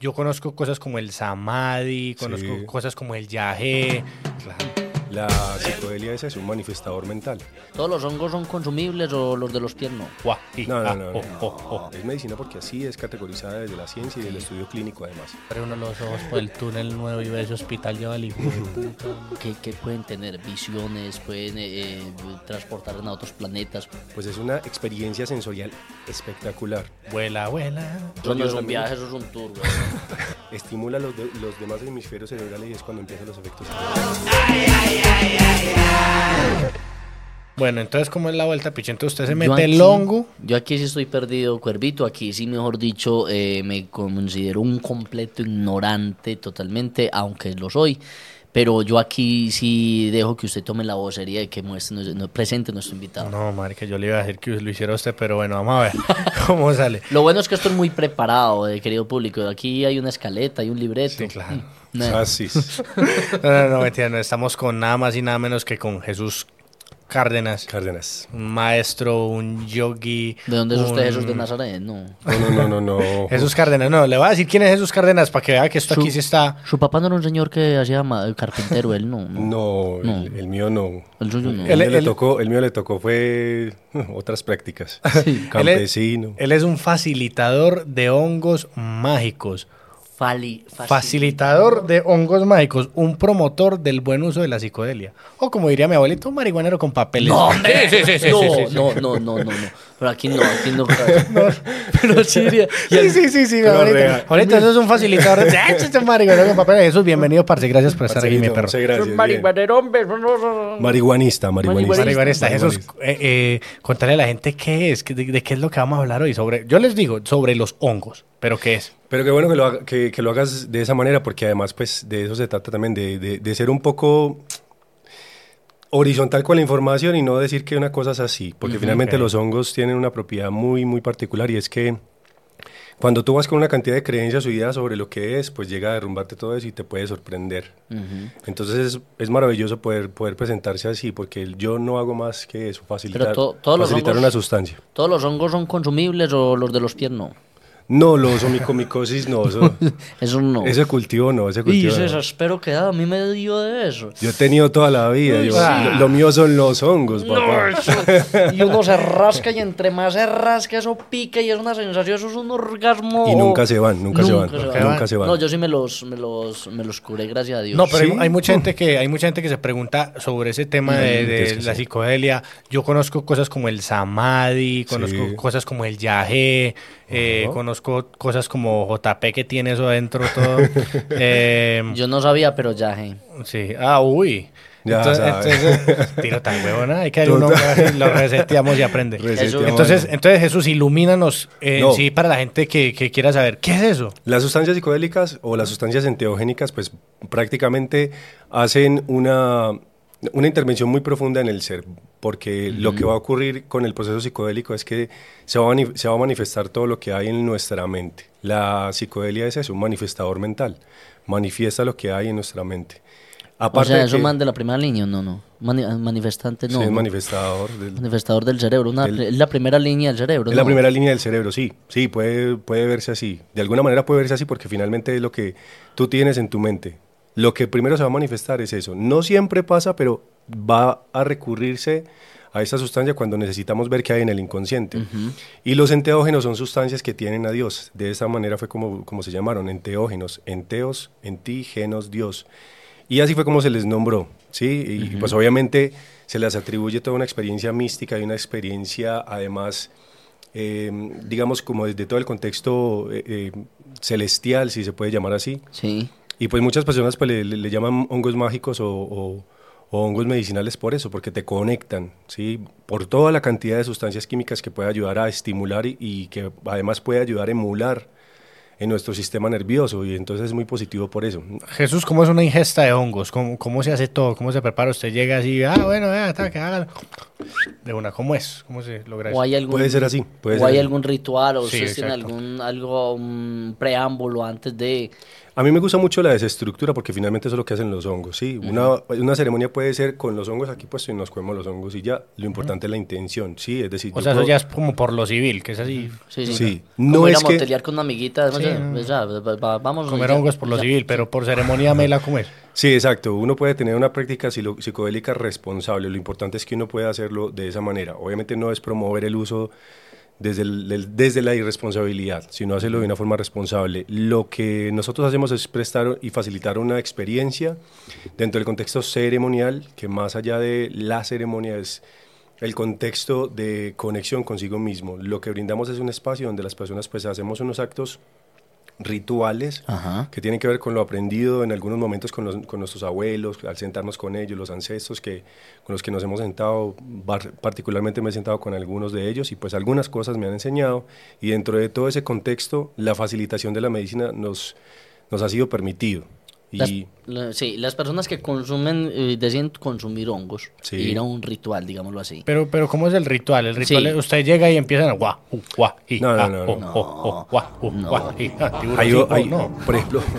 Yo conozco cosas como el samadhi, conozco Sí. cosas como el yagé. La psicodelia esa es un manifestador mental. ¿Todos los hongos son consumibles o los de los pies no? No, ah, no, no. oh, no. oh, oh. Es medicina porque así es categorizada desde la ciencia y del estudio clínico además. Abre uno los ojos por el túnel nuevo y ve ese hospital lleva al. ¿Qué, qué pueden tener? ¿Visiones? ¿Pueden eh, eh, transportar a otros planetas? Pues es una experiencia sensorial espectacular. Vuela, vuela. Eso no es un también. viaje, eso es un tour. güey. Estimula los, de- los demás hemisferios cerebrales y es cuando empiezan los efectos. Bueno, entonces, ¿cómo es la vuelta, Pichento? Usted se mete el hongo. Yo aquí sí estoy perdido, Cuervito. Aquí sí, mejor dicho, eh, me considero un completo ignorante totalmente, aunque lo soy. Pero yo aquí sí dejo que usted tome la vocería y que muestre, presente a nuestro invitado. No, madre, que yo le iba a decir que lo hiciera usted, pero bueno, vamos a ver cómo sale. Lo bueno es que esto es muy preparado, eh, querido público. Aquí hay una escaleta, hay un libreto. Sí, claro. No, Así. No, no, no, mentira, no, estamos con nada más y nada menos que con Jesús Cárdenas, Cárdenas. un maestro, un yogi. ¿De dónde es usted, un- Jesús de Nazaret? No. No, no, no, no. no. Jesús Cárdenas, no, le voy a decir quién es Jesús Cárdenas para que vea que esto aquí sí está. Su papá no era un señor que hacía carpintero, él no. no. No, No. El, el mío no. El suyo no. El, le tocó, el mío le tocó fue otras prácticas. Él es- Campesino. Él es un facilitador de hongos mágicos. Fali, Facilitador de hongos mágicos, un promotor del buen uso de la psicodelia. O como diría mi abuelito, un marihuanero con papeles. No, hombre. Sí, sí, sí, sí, no, sí, sí, sí. no, no, no, no, no. Pero aquí no, aquí no. Pero sí, Sí, sí, sí, sí, Pero ahorita, real. ahorita eso es un facilitador de ¡Ah, este marihuanero con papeles. Jesús, bienvenido, parce, gracias por estar aquí, mi perro. muchas gracias. bien. Marihuanero, hombre. Marihuanista, marihuanista. Marihuanista, Jesús, eh, eh, contarle a la gente qué es, de, de qué es lo que vamos a hablar hoy. sobre Yo les digo, sobre los hongos, pero ¿qué es? Pero qué bueno que lo, haga- que, que lo hagas de esa manera, porque además, pues, de eso se trata también, de, de- de ser un poco horizontal con la información y no decir que una cosa es así, porque finalmente los hongos tienen una propiedad muy, muy particular y es que cuando tú vas con una cantidad de creencias o ideas sobre lo que es, pues llega a derrumbarte todo eso y te puede sorprender. Entonces es, es maravilloso poder, poder presentarse así, porque yo no hago más que eso, facilitar, to- todos los facilitar hongos- una sustancia. ¿Todos los hongos son consumibles o los de los pies no? No, los omicomicosis no, eso, Eso no. ese cultivo no, ese Y cultivo ese no. espero que a mí me dio de eso. Yo he tenido toda la vida. yo- Ah. lo, lo mío son los hongos, papá. Y uno se rasca y entre más se rasca eso pica y es una sensación, eso es un orgasmo. Y nunca se van, nunca se van, nunca se van. No, yo sí me los, me los, me los curé, gracias a Dios. No, pero hay- Sí. hay, mucha gente que hay mucha gente que se pregunta sobre ese tema de, de es que la sí. psicodelia. Yo conozco cosas como el samadhi, conozco Sí. cosas como el yagé, eh, conozco cosas como JP que tiene eso adentro todo. Eh, Yo no sabía, pero ya, hey. sí, ah, uy. Ya entonces, tiro tan huevona, hay que dar uno, lo reseteamos y aprende. Reseteamos. Entonces, entonces Jesús, ilumínanos No. sí para la gente que, que quiera saber, ¿qué es eso? Las sustancias psicodélicas o las sustancias enteogénicas, pues prácticamente hacen una, una intervención muy profunda en el ser, porque lo que va a ocurrir con el proceso psicodélico es que se va, a mani- se va a manifestar todo lo que hay en nuestra mente. La psicodelia es eso, un manifestador mental, manifiesta lo que hay en nuestra mente. O Aparte sea, de eso que- man de la primera línea, no, no. Mani- manifestante, no. sí, es no. manifestador del, Manifestador del cerebro, una, Del- es la primera línea del cerebro. Es la ¿no? primera línea del cerebro, sí. Sí, puede, puede verse así. De alguna manera puede verse así porque finalmente es lo que tú tienes en tu mente. Lo que primero se va a manifestar es eso. No siempre pasa, pero va a recurrirse a esta sustancia cuando necesitamos ver qué hay en el inconsciente. Y los enteógenos son sustancias que tienen a Dios. De esa manera fue como, como se llamaron, enteógenos. Enteos, en ti, genos, Dios. Y así fue como se les nombró, ¿sí? Y pues obviamente se les atribuye toda una experiencia mística y una experiencia además, eh, digamos, como desde todo el contexto eh, eh, celestial, si se puede llamar así. Sí. Y pues muchas personas pues, le, le- llaman hongos mágicos o, o- o hongos medicinales por eso, porque te conectan, ¿sí? Por toda la cantidad de sustancias químicas que puede ayudar a estimular y, y que además puede ayudar a emular en nuestro sistema nervioso y entonces es muy positivo por eso. Jesús, ¿cómo es una ingesta de hongos? ¿Cómo, cómo se hace todo? ¿Cómo se prepara? Usted llega así, ah, bueno, vea, está, que hagan. De una, ¿cómo es? ¿Cómo se logra O eso? hay algún, Puede ser así, puede o ser hay así. algún ritual o Sí, exacto. algún algo un preámbulo antes de A mí me gusta mucho la desestructura porque finalmente eso es lo que hacen los hongos, ¿sí? una, una ceremonia puede ser con los hongos aquí puestos y nos comemos los hongos y ya. Lo importante es la intención, ¿sí? Es decir, O sea, eso ya es como por lo civil, que es así. Sí, sí. Sí. Como No ir es a que- con una amiguita. Sí, ya, no. ya, va- va- vamos. Comer ya, hongos por lo ya. civil, pero por ceremonia mela, ¿cómo es? Sí, exacto. Uno puede tener una práctica psicodélica responsable. Lo importante es que uno pueda hacerlo de esa manera. Obviamente no es promover el uso desde, desde la irresponsabilidad, sino hacerlo de una forma responsable. Lo que nosotros hacemos es prestar y facilitar una experiencia dentro del contexto ceremonial, que más allá de la ceremonia es el contexto de conexión consigo mismo. Lo que brindamos es un espacio donde las personas pues hacemos unos actos rituales Ajá. que tienen que ver con lo aprendido en algunos momentos con, los- con nuestros abuelos, al sentarnos con ellos, los ancestros que, con los que nos hemos sentado, bar- particularmente me he sentado con algunos de ellos y pues algunas cosas me han enseñado y dentro de todo ese contexto la facilitación de la medicina nos, nos ha sido permitido. Las, Y la- sí, las personas que consumen, eh, deciden consumir hongos, Sí. ir a un ritual, digámoslo así. Pero, pero ¿cómo es el ritual? El ritual Sí. es, usted llega y empiezan a uh, guau, y, No, no, no, no. oh, oh, uh, No. y, ah, hay, hay- no. por ejemplo,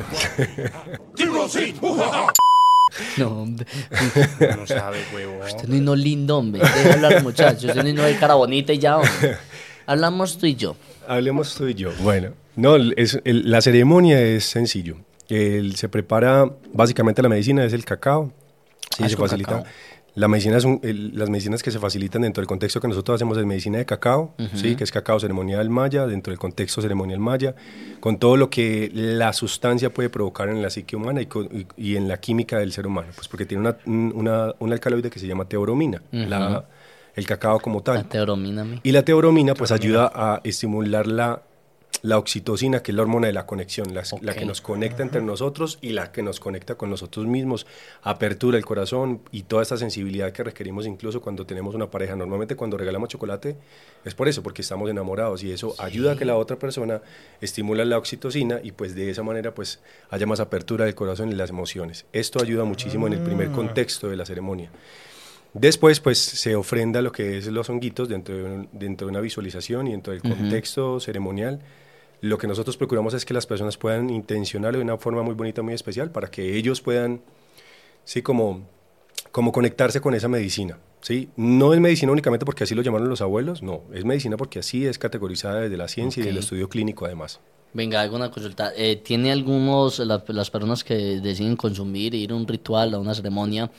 No, hombre. No sabe, huevo. Usted no es no lindo, hombre. Deja hablar, muchachos. Usted no es cara bonita y ya, hombre. Hablamos tú y yo. Hablemos tú y yo. Bueno, no, es, el- la ceremonia es sencillo. El- se prepara, básicamente la medicina es el cacao. Sí, Ah, se facilita. cacao. La medicina es un- el- las medicinas que se facilitan dentro del contexto que nosotros hacemos es medicina de cacao, sí, que es cacao ceremonial maya, dentro del contexto ceremonial maya, con todo lo que la sustancia puede provocar en la psique humana y, co- y- y en la química del ser humano, pues porque tiene una, un- una- un alcaloide que se llama teobromina, la- el cacao como tal. La teoromina, mi. Y la teobromina pues ayuda a estimular la, la oxitocina, que es la hormona de la conexión, la, la que nos conecta entre nosotros y la que nos conecta con nosotros mismos, apertura el corazón y toda esta sensibilidad que requerimos incluso cuando tenemos una pareja. Normalmente cuando regalamos chocolate es por eso, porque estamos enamorados y eso ayuda a que la otra persona estimula la oxitocina y pues de esa manera pues haya más apertura del corazón y las emociones. Esto ayuda muchísimo en el primer contexto de la ceremonia. Después, pues, se ofrenda lo que es los honguitos dentro de, un- dentro de una visualización y dentro del contexto ceremonial. Lo que nosotros procuramos es que las personas puedan intencionarlo de una forma muy bonita, muy especial, para que ellos puedan, sí, como, como conectarse con esa medicina. ¿sí? No es medicina únicamente porque así lo llamaron los abuelos, no, es medicina porque así es categorizada desde la ciencia y del estudio clínico además. Venga, hago una consulta. Eh, ¿Tiene algunos, la- las personas que deciden consumir, ir a un ritual, a una ceremonia,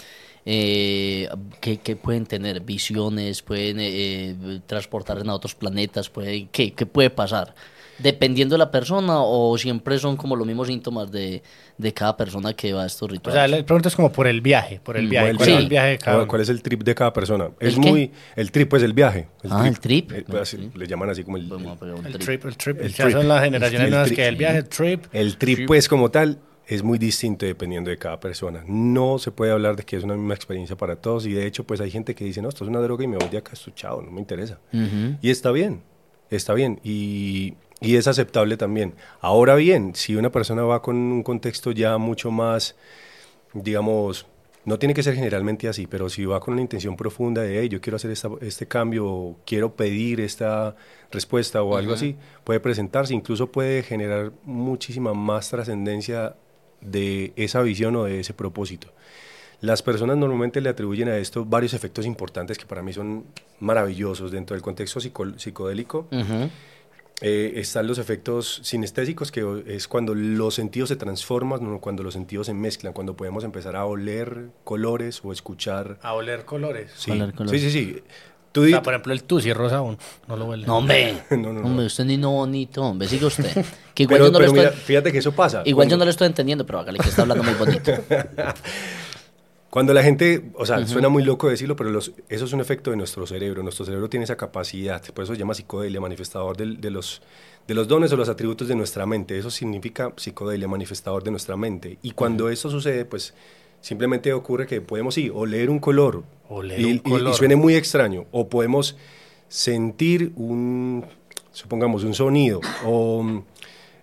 eh, ¿qué, qué pueden tener? ¿Visiones? ¿Pueden eh, eh, transportar en a otros planetas? ¿Puede, qué, ¿Qué puede pasar? ¿Dependiendo de la persona o siempre son como los mismos síntomas de, de cada persona que va a estos O sea, rituales? la pregunta es como por el viaje, por el Mm, viaje. ¿Cuál ¿Cuál sí. es el viaje de cada ¿Cuál, uno? cuál es el trip de cada persona? Es ¿El qué? muy... El trip, pues el viaje. Ah, el trip. Eh, así, sí. Le llaman así como el... El trip. trip, el trip. El ya trip. son las generaciones El nuevas trip. que el viaje, trip. El trip, pues, como tal, es muy distinto dependiendo de cada persona. No se puede hablar de que es una misma experiencia para todos y de hecho, pues hay gente que dice, no, esto es una droga y me voy de acá, esto chao, no me interesa. Y está bien, está bien y, y es aceptable también. Ahora bien, si una persona va con un contexto ya mucho más, digamos, no tiene que ser generalmente así, pero si va con una intención profunda de, hey, yo quiero hacer esta- este cambio, o quiero pedir esta respuesta o algo así, puede presentarse, incluso puede generar muchísima más trascendencia de esa visión o de ese propósito. Las personas normalmente le atribuyen a esto varios efectos importantes que para mí son maravillosos dentro del contexto psico- psicodélico. Ujú. Eh, están los efectos sinestésicos, que es cuando los sentidos se transforman, no, cuando los sentidos se mezclan, cuando podemos empezar a oler colores o escuchar. A oler colores. Sí, Oler colores. sí, sí. sí. Tú O sea, por ejemplo, el tusi rosa aún no lo huele. No, hombre. No, no, no. Hombre, usted ni no bonito, hombre. Sigue usted. Que igual pero, yo no lo pero estoy... mira, fíjate que eso pasa. Igual yo no lo estoy entendiendo, pero hágale que está hablando muy bonito. Cuando la gente, o sea, suena muy loco decirlo, pero los, eso es un efecto de nuestro cerebro. Nuestro cerebro tiene esa capacidad, por eso se llama psicodelia, manifestador del- de, los, de los dones o los atributos de nuestra mente. Eso significa psicodelia, manifestador de nuestra mente. Y cuando eso sucede, pues simplemente ocurre que podemos, sí, oler un color, Oler y, un y- y color. suene muy extraño, o podemos sentir un, supongamos, un sonido, o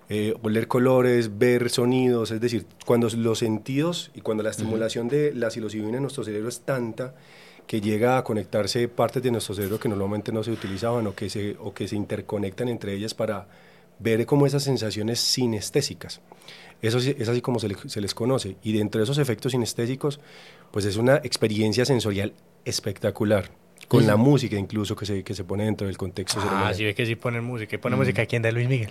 eh, oler colores, ver sonidos, es decir, cuando los sentidos y cuando la estimulación de la psilocibina en nuestro cerebro es tanta que llega a conectarse partes de nuestro cerebro que normalmente no se utilizaban o que se, o que se interconectan entre ellas para ver como esas sensaciones sinestésicas. Eso sí- es así como se, le- se les conoce. Y dentro de esos efectos sinestésicos, pues es una experiencia sensorial espectacular. Con la música incluso que se, que se pone dentro del contexto Ah, sí ve que sí ponen música. ¿Y pone Mm. música quién de Luis Miguel?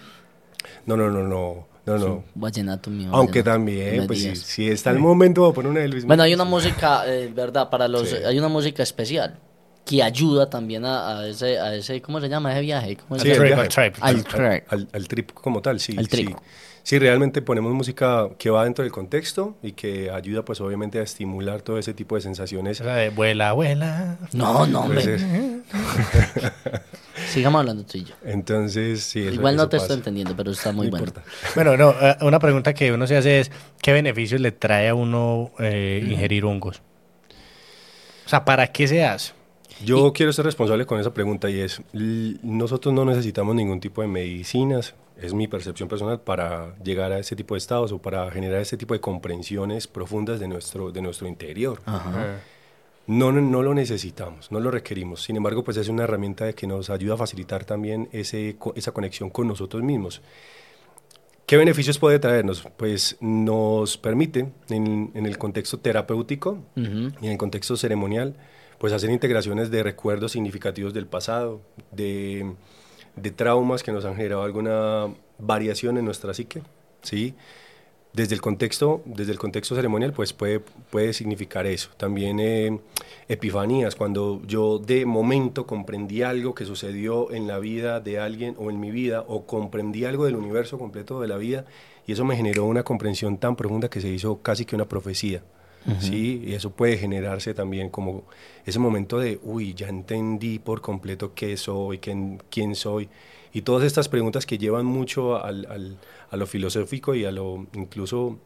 No, no, no, no, no, no. Vallenato mío. Aunque vallenato. también, Me pues si, si está el momento, voy a poner una de Luis Bueno, hay una música, eh, ¿verdad? Para los, Sí. hay una música especial que ayuda también a, a ese, a ese, ¿cómo se llama ese viaje? ¿Cómo se Sí, Al el trip, viaje. al trip. Al Al- trip. al- al trip como tal, sí. Al trip. Sí. Sí, realmente ponemos música que va dentro del contexto y que ayuda pues obviamente a estimular todo ese tipo de sensaciones. Esa de vuela, vuela. No, no, Pues, hombre. Sigamos hablando tú y yo. entonces, sí, eso- Igual no eso te pasa. estoy entendiendo, pero está muy No bueno. importa. Bueno, no, eh, una pregunta que uno se hace es, ¿qué beneficios le trae a uno eh, ingerir hongos? O sea, ¿para qué se hace? Yo quiero ser responsable con esa pregunta y es, nosotros no necesitamos ningún tipo de medicinas, es mi percepción personal, para llegar a ese tipo de estados o para generar ese tipo de comprensiones profundas de nuestro, de nuestro interior. Ah. No, no, no lo necesitamos, no lo requerimos. Sin embargo, pues es una herramienta que nos ayuda a facilitar también ese, esa conexión con nosotros mismos. ¿Qué beneficios puede traernos? Pues nos permite, en, en el contexto terapéutico y en el contexto ceremonial, pues hacer integraciones de recuerdos significativos del pasado, de, de traumas que nos han generado alguna variación en nuestra psique, ¿sí? Desde el contexto, desde el contexto ceremonial, pues puede, puede significar eso. También eh, epifanías, cuando yo de momento comprendí algo que sucedió en la vida de alguien o en mi vida, o comprendí algo del universo completo de la vida, y eso me generó una comprensión tan profunda que se hizo casi que una profecía. ¿sí? Y eso puede generarse también como ese momento de, uy, ya entendí por completo qué soy, quién, quién soy. Y todas estas preguntas que llevan mucho al, al- a lo filosófico y a lo incluso,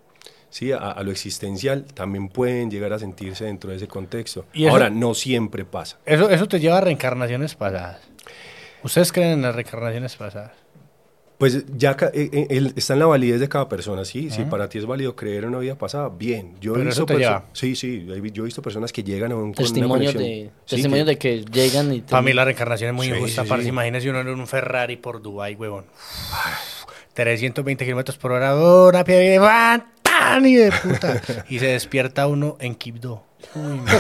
sí, a, a lo existencial, también pueden llegar a sentirse dentro de ese contexto. ¿Y eso- Ahora, no siempre pasa. Eso, eso te lleva a reencarnaciones pasadas. ¿Ustedes creen en las reencarnaciones pasadas? Pues ya eh, eh, el- está en la validez de cada persona, sí. Si para ti es válido creer en una vida pasada, bien. Yo he visto eso te perso- lleva. Sí, sí. he vi- Yo he visto personas que llegan a un, con una de, sí, testimonios que- de que llegan y te- Para mí la reencarnación es muy Sí, injusta, sí, sí. Imagínese uno en un Ferrari por Dubai, huevón. 320 kilómetros por hora, una piedra y ¡van! ¡tan! y de puta. Y se despierta uno en Quibdó. Uy,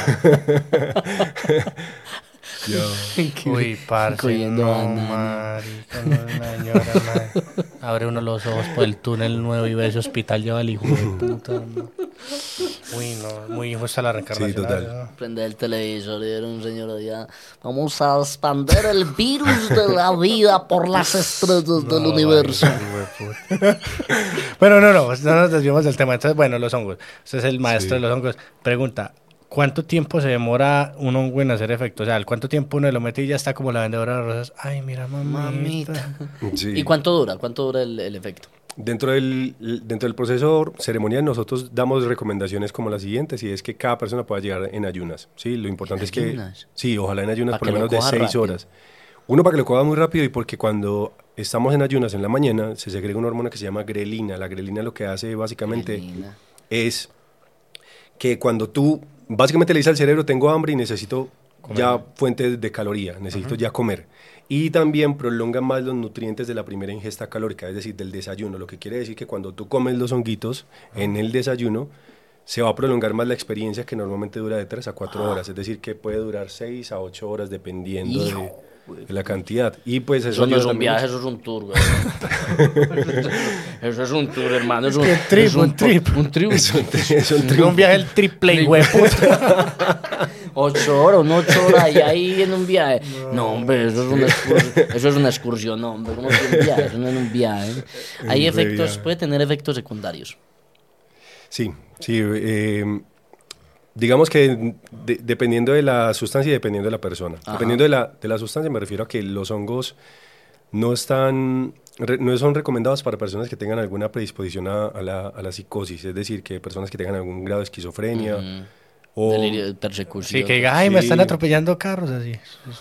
no. Uy, parce, no, marica, no, señora. Abre uno los ojos por el túnel nuevo y ve ese hospital lleva al hijo de puta. no. Uy, no, muy injusta la reencarnación. Sí, total. prende el televisor y era un señor allá. Vamos a expandir el virus de la vida por las estrellas del universo. Bueno, no, no, no nos desviamos del tema. Entonces, bueno, los hongos. Usted es el maestro de los hongos. Pregunta, ¿cuánto tiempo se demora un hongo en hacer efecto? O sea, ¿cuánto tiempo uno lo mete y ya está como la vendedora de rosas? Ay, mira, mamita. Mamita. Sí. ¿Y cuánto dura? ¿Cuánto dura el, el efecto? Dentro del, dentro del proceso ceremonial nosotros damos recomendaciones como las siguientes y es que cada persona pueda llegar en ayunas. ¿sí? Lo importante es que... ayunas? Sí, ojalá en ayunas por lo menos de seis rápido. horas. Uno para que lo coja muy rápido y porque cuando estamos en ayunas en la mañana se segrega una hormona que se llama grelina. La grelina lo que hace básicamente Grelina. es que cuando tú básicamente le dices al cerebro tengo hambre y necesito ya fuentes de caloría, necesito ya comer. Y también prolonga más los nutrientes de la primera ingesta calórica, es decir, del desayuno, lo que quiere decir que cuando tú comes los honguitos en el desayuno, se va a prolongar más la experiencia que normalmente dura de 3 a 4 horas, es decir, que puede durar 6 a 8 horas dependiendo Hijo. de la cantidad. Y pues eso Eso no es un viaje, eso es un tour, güey. eso es un tour, hermano. Es un, que trip, es un trip. Un trip. Es un, es un viaje el triple, güey. Ocho horas, un ocho horas y ahí en un viaje. No, hombre, eso es una excursión, eso es una excursión, no, hombre. ¿Cómo que un viaje? Eso no es un viaje. Hay Un efectos, viaje. puede tener efectos secundarios. Sí, sí. eh, digamos que de- dependiendo de la sustancia y dependiendo de la persona. Ajá. Dependiendo de la, de la sustancia me refiero a que los hongos no están, re- no son recomendados para personas que tengan alguna predisposición a, a la, a la psicosis, es decir, que personas que tengan algún grado de esquizofrenia o... Delirio persecución. Sí, que diga, ay, me Sí. están atropellando carros así.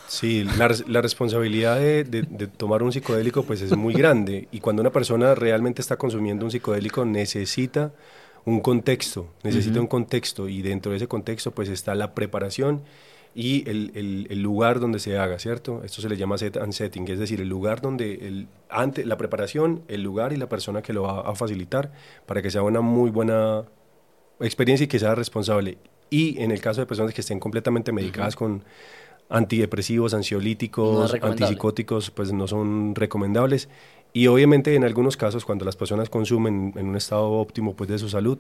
Sí, la, la responsabilidad de, de- de tomar un psicodélico pues es muy grande y cuando una persona realmente está consumiendo un psicodélico necesita un contexto, necesita un contexto y dentro de ese contexto pues está la preparación y el, el, lugar donde se haga, ¿cierto? Esto se le llama set and setting, es decir, el lugar donde, el, ante, la preparación, el lugar y la persona que lo va a facilitar para que sea una muy buena experiencia y que sea responsable. Y en el caso de personas que estén completamente medicadas con antidepresivos, ansiolíticos, antipsicóticos, pues no son recomendables. Y obviamente en algunos casos, cuando las personas consumen en un estado óptimo pues, de su salud,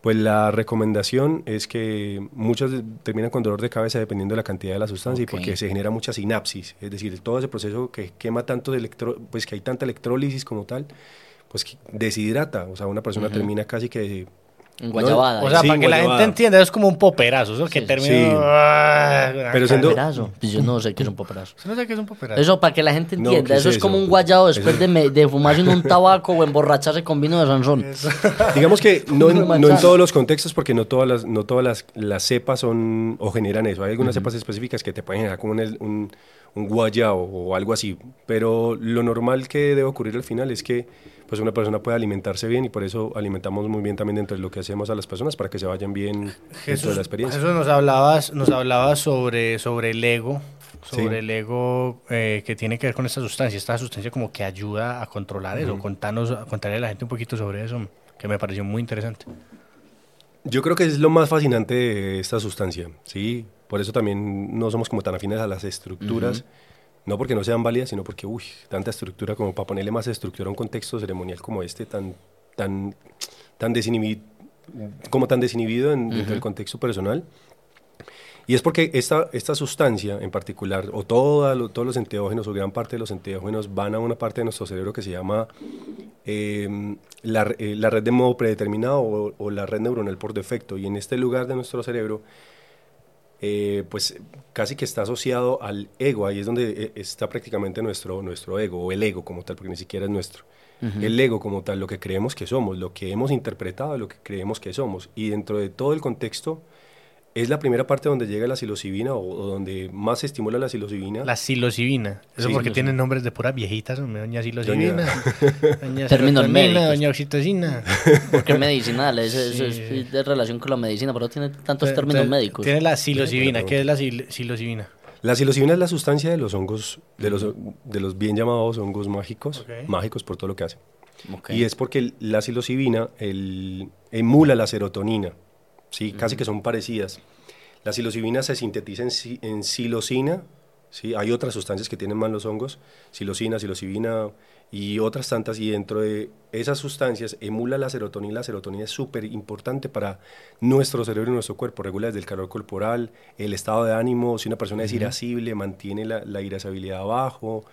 pues la recomendación es que muchos terminan con dolor de cabeza dependiendo de la cantidad de la sustancia y porque se genera mucha sinapsis, es decir, todo ese proceso que quema tanto de electro, pues que hay tanta electrólisis como tal, pues deshidrata, o sea, una persona termina casi que guayabada. o sea, para que la gente entienda, es como un poperazo. Eso que termina. Ah, Pero siendo. Poperazo. Pues yo no sé qué es un poperazo. no sé qué es un poperazo. Eso para que la gente entienda. eso es, como un guayado después de, de fumarse un tabaco o emborracharse con vino de Sansón. Digamos que no en, no en, todos los contextos, porque no todas las, no todas las, las cepas son o generan eso. Hay algunas cepas específicas que te pueden generar como un, un, un guayao o algo así. Pero lo normal que debe ocurrir al final es que pues una persona puede alimentarse bien y por eso alimentamos muy bien también dentro de lo que hacemos a las personas para que se vayan bien dentro de la experiencia. Eso nos hablabas, nos hablabas sobre, sobre el ego, sobre el ego eh, que tiene que ver con esta sustancia, esta sustancia como que ayuda a controlar eso. Contanos, contarle a la gente un poquito sobre eso, que me pareció muy interesante. Yo creo que es lo más fascinante de esta sustancia, ¿sí? Por eso también no somos como tan afines a las estructuras. No porque no sean válidas, sino porque, uy, tanta estructura como para ponerle más estructura a un contexto ceremonial como este, tan, tan, tan desinhibido, como tan desinhibido en, el contexto personal. Y es porque esta, esta sustancia en particular, o todos los enteógenos, o gran parte de los enteógenos, van a una parte de nuestro cerebro que se llama em, la, eh, la, red de modo predeterminado o, o, la red neuronal por defecto. Y en este lugar de nuestro cerebro eh, pues casi que está asociado al ego, ahí es donde eh, está prácticamente nuestro, nuestro ego, o el ego como tal, porque ni siquiera es nuestro. El ego como tal, lo que creemos que somos, lo que hemos interpretado, lo que creemos que somos. Y dentro de todo el contexto es la primera parte donde llega la psilocibina o, donde más se estimula la psilocibina. La psilocibina. Eso porque tienen nombres de puras viejitas, doña psilocibina, doña Términos médicos. doña oxitocina. Porque medicinal, es, es, de relación con la medicina, pero tiene tantos términos médicos. Tiene la psilocibina. ¿Qué es la psilocibina? La psilocibina es la sustancia de los hongos, de los, de los bien llamados hongos mágicos, mágicos por todo lo que hacen. Y es porque la psilocibina el, emula la serotonina. ¿Sí? casi que son parecidas. La psilocibina se sintetiza en, en psilocina, ¿sí? hay otras sustancias que tienen más los hongos, psilocina, psilocibina y otras tantas, y dentro de esas sustancias emula la serotonina. La serotonina es súper importante para nuestro cerebro y nuestro cuerpo, regula desde el calor corporal, el estado de ánimo, si una persona es irascible, mantiene la, la irascibilidad abajo,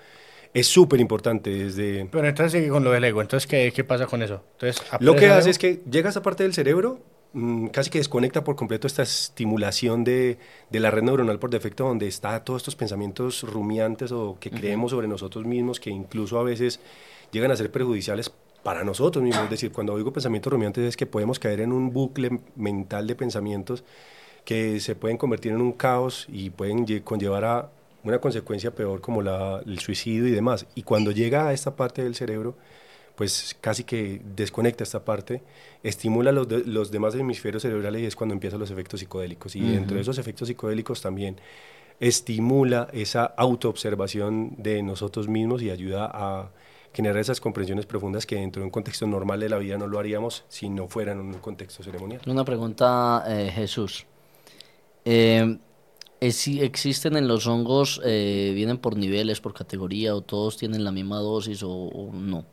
es súper importante desde... Pero entonces sigue con lo del ego, entonces ¿qué, qué pasa con eso? Entonces, lo que hace es que llega a esa parte del cerebro Mm, casi que desconecta por completo esta estimulación de, de, la red neuronal por defecto, donde está todos estos pensamientos rumiantes o que creemos sobre nosotros mismos, que incluso a veces llegan a ser perjudiciales para nosotros mismos. Es decir, cuando digo pensamientos rumiantes es que podemos caer en un bucle mental de pensamientos que se pueden convertir en un caos y pueden conllevar a una consecuencia peor como la, el suicidio y demás. Y cuando llega a esta parte del cerebro, pues casi que desconecta esta parte, estimula los, los demás hemisferios cerebrales y es cuando empiezan los efectos psicodélicos. Y dentro de esos efectos psicodélicos también estimula esa autoobservación de nosotros mismos y ayuda a generar esas comprensiones profundas que dentro de un contexto normal de la vida no lo haríamos si no fuera en un contexto ceremonial. Una pregunta, eh, Jesús. Eh, ¿Existen en los hongos, eh, vienen por niveles, por categoría, o todos tienen la misma dosis o no?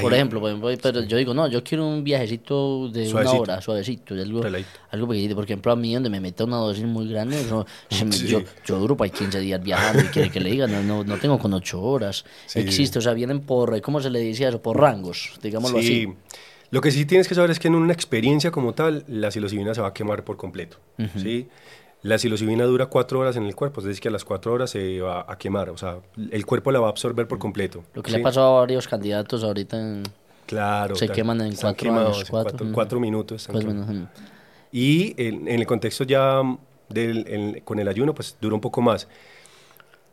Por ejemplo, pero yo digo, no, yo quiero un viajecito de una hora, suavecito, algo, algo pequeñito. Por ejemplo, a mí donde me mete una dosis muy grande, yo, yo, duro para 15 días viajando y quiere que le diga, no, no, tengo con 8 horas. Existe, o sea, vienen por, ¿cómo se le dice eso? Por rangos, digámoslo así. Lo que sí tienes que saber es que en una experiencia como tal, la psilocibina se va a quemar por completo, ¿sí? La psilocibina dura cuatro horas en el cuerpo, es decir, que a las cuatro horas se va a quemar, o sea, el cuerpo la va a absorber por completo. Lo que le ha pasado a varios candidatos ahorita en... Claro. Se queman en cuatro, años, cuatro, minutos. Pues y en, el contexto ya del, con el ayuno, pues dura un poco más.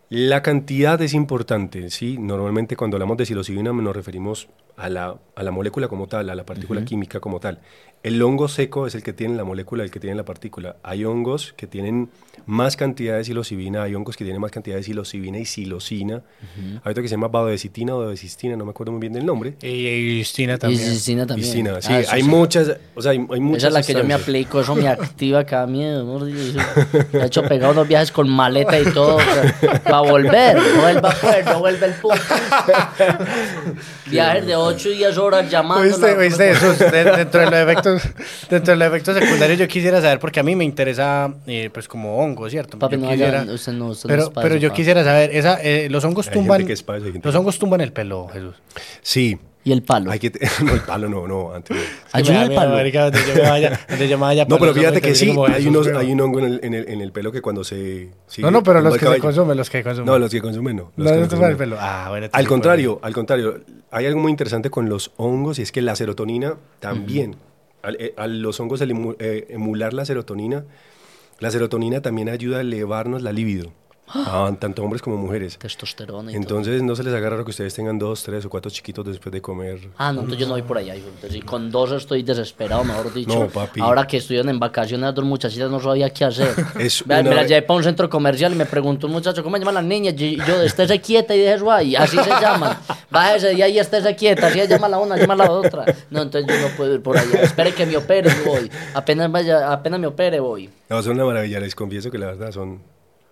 La cantidad es importante, ¿sí? Normalmente cuando hablamos de psilocibina nos referimos a la, a la molécula como tal, a la partícula química como tal. El hongo seco es el que tiene la molécula, el que tiene la partícula. Hay hongos que tienen más cantidad de psilocibina, hay hongos que tienen más cantidad de psilocibina y psilocina. Hay otro que se llama badodecitina o badodecistina, no me acuerdo muy bien del nombre. Y, y Justina Y también. Cistina también. Piscina, sí, Ah, hay sí. muchas, o sea, hay, hay muchas Esa es la que yo me aplico, eso me activa cada miedo. ¿no? Me ha hecho pegar unos viajes con maleta y todo. Para volver, no vuelva pues, no vuelve el punto. Viajes de 8 y 10 horas llamando. ¿Oíste, no, oíste no, eso? De- dentro, de los efectos, dentro de los efectos secundarios yo quisiera saber, porque a mí me interesa, eh, pues como hongo, ¿cierto? Papi, Yo no, quisiera- ya, usted no, usted no pero es para pero eso, yo pa. quisiera saber, esa, eh, los hongos tumban, gente que es para eso, los hongos tumban el pelo, Jesús. Sí, Y el palo. hay que... te- no, el palo no, no, antes no. Ayuda el palo. Marica, donde yo me vaya, donde yo me vaya No, pero fíjate que sí, hay, unos, un hongo en el, en, el, en el pelo que cuando se... sí, No, no, pero los que se consumen, los que consumen. No, los que consumen no. los No, que no tumban el consumen. pelo. Ah, bueno. Al contrario, al contrario, hay algo muy interesante con los hongos y es que la serotonina también, al, eh, a los hongos al emu- eh, emular la serotonina, la serotonina también ayuda a elevarnos la libido, a tanto hombres como mujeres. Testosterona y todo. Entonces no se les haga raro que ustedes tengan dos, tres o cuatro chiquitos después de comer. Ah, no, entonces yo no voy por allá. sí, con dos estoy desesperado, mejor dicho. No, papi. Ahora que estuvieron en vacaciones, las dos muchachitas no sabía qué hacer. Es Vea, una me las llevé para un centro comercial y me preguntó un muchacho, ¿cómo se llaman las niñas? Y yo, estése quieta y deje ahí. Así se llaman. Bájese de ahí y estése quieta. Así se llama la una, llama la otra. No, entonces yo no puedo ir por allá. Espere que me opere y voy. Apenas, vaya, apenas me opere, voy. No, son una maravilla, les confieso que la verdad son...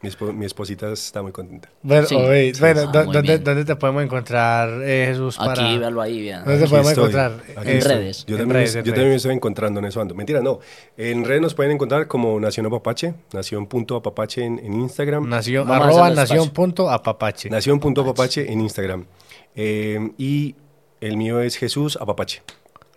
Mi, mi esposita está muy contenta. Bueno, Sí, oye, sí, bueno, sí. ¿dó- Ah, muy ¿dónde, bien. ¿dónde te podemos encontrar, eh, Jesús? Para... Aquí, véalo ahí, vea. ¿Dónde te podemos estoy, encontrar? aquí En estoy. redes. Yo En también, redes, me- en yo redes. también me estoy encontrando en eso ando. Mentira, no. En redes nos pueden encontrar como Nación Apapache, Nación.apapache en, en Instagram. Nación, Vamos arroba hacerlo nación despacio. punto apapache. Nación.apapache en Instagram. Eh, y el mío es Jesús Apapache.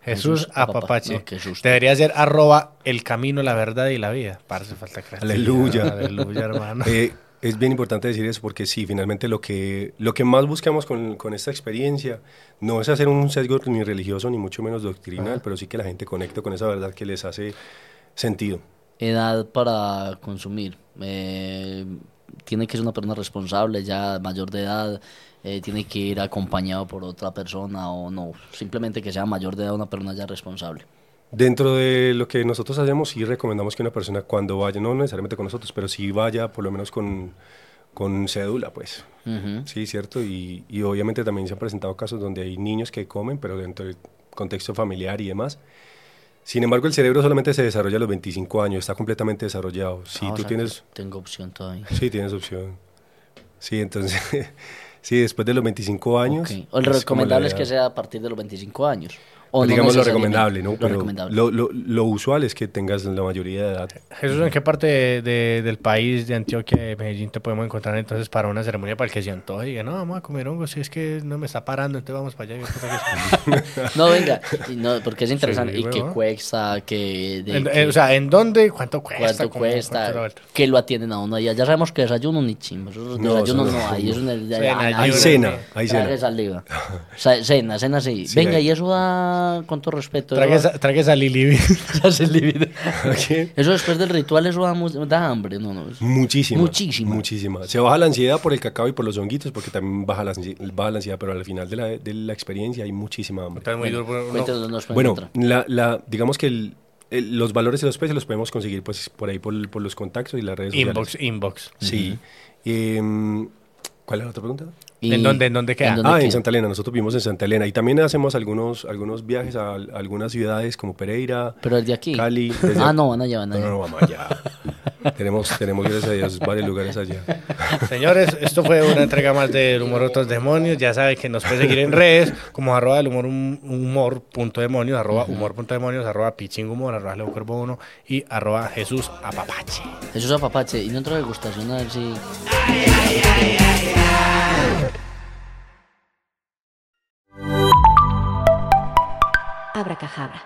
Jesús Jesús Apapache. No. Debería ser arroba el camino, la verdad y la vida. Parce, falta creatividad. Aleluya. Aleluya, hermano. Eh, es bien importante decir eso porque sí, finalmente lo que, lo que más buscamos con, con esta experiencia no es hacer un sesgo ni religioso ni mucho menos doctrinal, pero sí que la gente conecte con esa verdad que les hace sentido. Edad para consumir. Eh, tiene que ser una persona responsable, ya mayor de edad. eh, tiene que ir acompañado por otra persona o no. Simplemente que sea mayor de edad una persona ya responsable. Dentro de lo que nosotros hacemos, sí recomendamos que una persona cuando vaya, no necesariamente con nosotros, pero sí vaya por lo menos con, con cédula, pues. Sí, cierto. Y, y obviamente también se han presentado casos donde hay niños que comen, pero dentro del contexto familiar y demás. Sin embargo, el cerebro solamente se desarrolla a los 25 años, está completamente desarrollado. Si Ah, tú tienes... Tengo opción todavía. Sí, tienes opción. Sí, entonces... sí, después de los 25 años... Ok. O el recomendable es que sea a partir de los 25 años. O no digamos lo recomendable, ¿no? Lo Pero recomendable. Lo, lo- lo usual es que tengas la mayoría de edad. Jesús, ¿en qué parte de- de- del país, de Antioquia, de Medellín, te podemos encontrar entonces para una ceremonia para el que se antoje y diga, no, vamos a comer hongos, si es que no me está parando, entonces vamos para allá. que- No, venga, y no, porque es interesante. Sí, ¿Y qué huevón. cuesta? ¿Qué, de En- en- o sea, ¿en dónde? ¿Cuánto cuesta? ¿Cuánto ¿Cómo- cuánto cuesta? vuelta? ¿Qué lo atienden a uno allá? Ya sabemos que desayuno ni chimbo. No, desayuno no, no. hay. El, Cena, hay cena, sí. hay cena. Cena, cena sí. Sí, Venga, hay. y eso da, con todo respeto. Trague eso esa, trague esa Lili. Eso después del ritual, eso da, da hambre. No, no. Muchísima. Muchísima. Muchísima. Se baja la ansiedad por el cacao y por los honguitos, porque también baja la, ansi- baja la ansiedad, pero al final de la, de la experiencia hay muchísima hambre. Muy duro. no- Bueno, encontrar. la, la- digamos que el- los valores y los precios los podemos conseguir pues por ahí, por, por los contactos y las redes sociales. Inbox, inbox. Sí. ¿Cuál es la otra pregunta? Y- ¿En dónde- en dónde queda? dónde Ah, en? Santa Elena. Nosotros vivimos en Santa Elena y también hacemos algunos, algunos viajes a, a algunas ciudades como Pereira, Pero desde aquí. Cali. desde- Ah, no, van allá, van No, allá. no, no, vamos allá. Tenemos, tenemos, gracias a Dios, varios lugares allá. Señores, esto fue una entrega más del humor otros demonios. Ya saben que nos puede seguir en redes como arroba del humor, hum- humor punto demonios, arroba humor punto demonios, arroba pitching humor, arroba Leo Cuervo uno y arroba Jesús Apapache. Jesús Apapache. Y no entra degustación a ver si... Abracajabra.